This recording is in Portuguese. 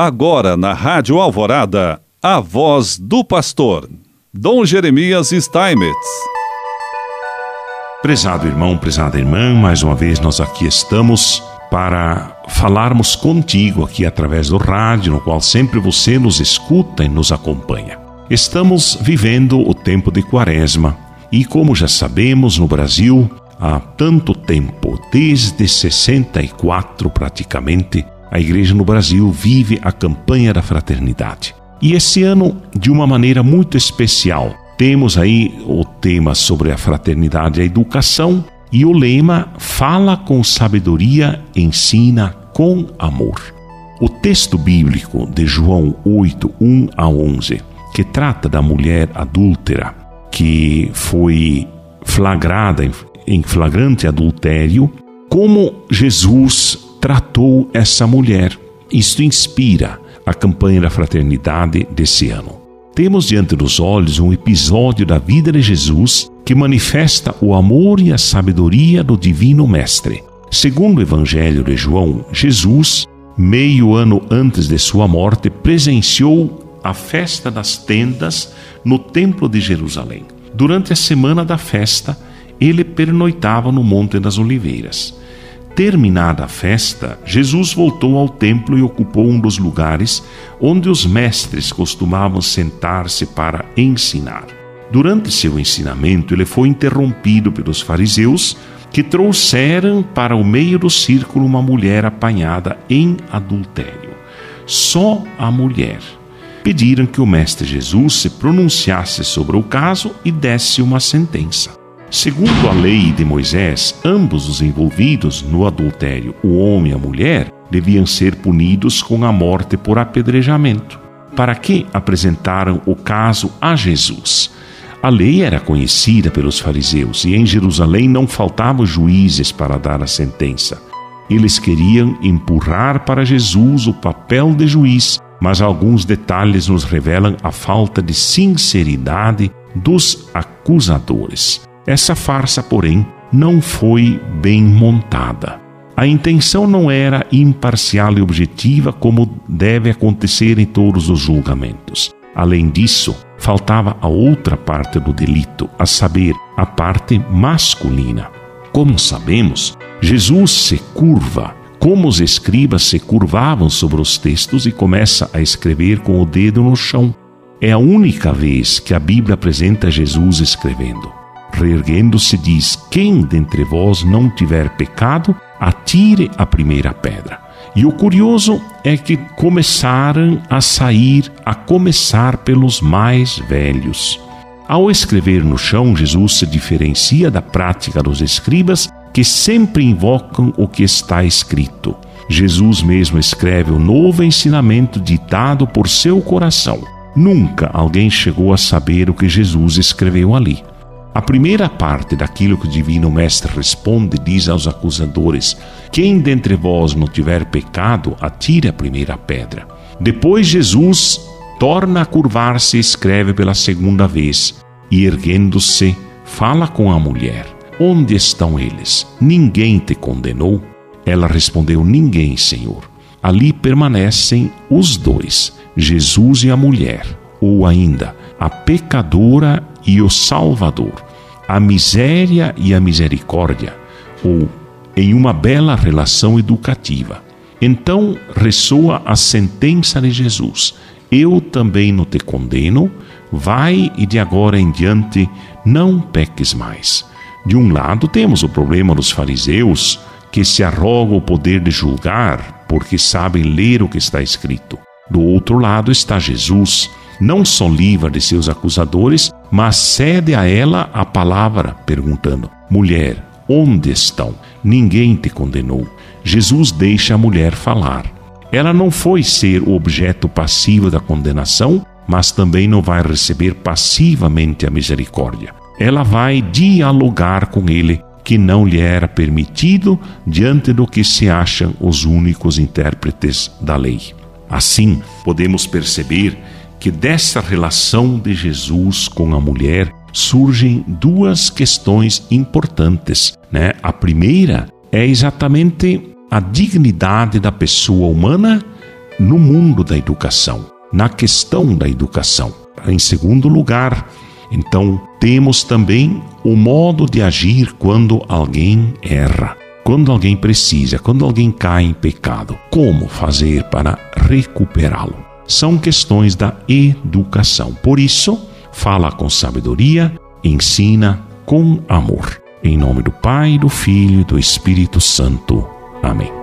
Agora na Rádio Alvorada, a voz do pastor, Dom Jeremias Steinmetz. Prezado irmão, prezada irmã, mais uma vez nós aqui estamos para falarmos contigo aqui através do rádio, no qual sempre você nos escuta e nos acompanha. Estamos vivendo o tempo de Quaresma e, como já sabemos, no Brasil, há tanto tempo, desde 64 praticamente, a igreja no Brasil vive a campanha da fraternidade. E esse ano, de uma maneira muito especial, temos aí o tema sobre a fraternidade e a educação e o lema Fala com sabedoria, ensina com amor. O texto bíblico de João 8, 1 a 11, que trata da mulher adúltera que foi flagrada em flagrante adultério, como Jesus tratou essa mulher. Isto inspira a campanha da fraternidade desse ano. Temos diante dos olhos um episódio da vida de Jesus que manifesta o amor e a sabedoria do Divino Mestre. Segundo o Evangelho de João, Jesus, meio ano antes de sua morte, presenciou a festa das tendas no Templo de Jerusalém. Durante a semana da festa, ele pernoitava no Monte das Oliveiras. Terminada a festa, Jesus voltou ao templo e ocupou um dos lugares onde os mestres costumavam sentar-se para ensinar. Durante seu ensinamento, ele foi interrompido pelos fariseus que trouxeram para o meio do círculo uma mulher apanhada em adultério. Só a mulher. Pediram que o Mestre Jesus se pronunciasse sobre o caso e desse uma sentença. Segundo a lei de Moisés, ambos os envolvidos no adultério, o homem e a mulher, deviam ser punidos com a morte por apedrejamento. Para que apresentaram o caso a Jesus? A lei era conhecida pelos fariseus e em Jerusalém não faltavam juízes para dar a sentença. Eles queriam empurrar para Jesus o papel de juiz, mas alguns detalhes nos revelam a falta de sinceridade dos acusadores. Essa farsa, porém, não foi bem montada. A intenção não era imparcial e objetiva como deve acontecer em todos os julgamentos. Além disso, faltava a outra parte do delito, a saber, a parte masculina. Como sabemos, Jesus se curva, como os escribas se curvavam sobre os textos e começa a escrever com o dedo no chão. É a única vez que a Bíblia apresenta Jesus escrevendo. Reerguendo-se, diz: Quem dentre vós não tiver pecado, atire a primeira pedra. E o curioso é que começaram a sair, a começar pelos mais velhos. Ao escrever no chão, Jesus se diferencia da prática dos escribas que sempre invocam o que está escrito. Jesus mesmo escreve o novo ensinamento ditado por seu coração. Nunca alguém chegou a saber o que Jesus escreveu ali. A primeira parte daquilo que o Divino Mestre responde diz aos acusadores: Quem dentre vós não tiver pecado, atire a primeira pedra. Depois Jesus torna a curvar-se e escreve pela segunda vez, e erguendo-se, fala com a mulher: Onde estão eles? Ninguém te condenou? Ela respondeu: Ninguém, Senhor. Ali permanecem os dois, Jesus e a mulher, ou ainda a pecadora e o Salvador, a miséria e a misericórdia, ou em uma bela relação educativa. Então ressoa a sentença de Jesus: Eu também não te condeno, vai e de agora em diante não peques mais. De um lado temos o problema dos fariseus, que se arrogam o poder de julgar porque sabem ler o que está escrito. Do outro lado está Jesus, não só livra de seus acusadores, mas cede a ela a palavra, perguntando: Mulher, onde estão? Ninguém te condenou. Jesus deixa a mulher falar. Ela não foi ser o objeto passivo da condenação, mas também não vai receber passivamente a misericórdia. Ela vai dialogar com ele, que não lhe era permitido diante do que se acham os únicos intérpretes da lei. Assim, podemos perceber que dessa relação de Jesus com a mulher surgem duas questões importantes, né? A primeira é exatamente a dignidade da pessoa humana no mundo da educação, na questão da educação. Em segundo lugar, então, temos também o modo de agir quando alguém erra, quando alguém precisa, quando alguém cai em pecado. Como fazer para recuperá-lo? São questões da educação. Por isso, fala com sabedoria, ensina com amor. Em nome do Pai, do Filho e do Espírito Santo. Amém.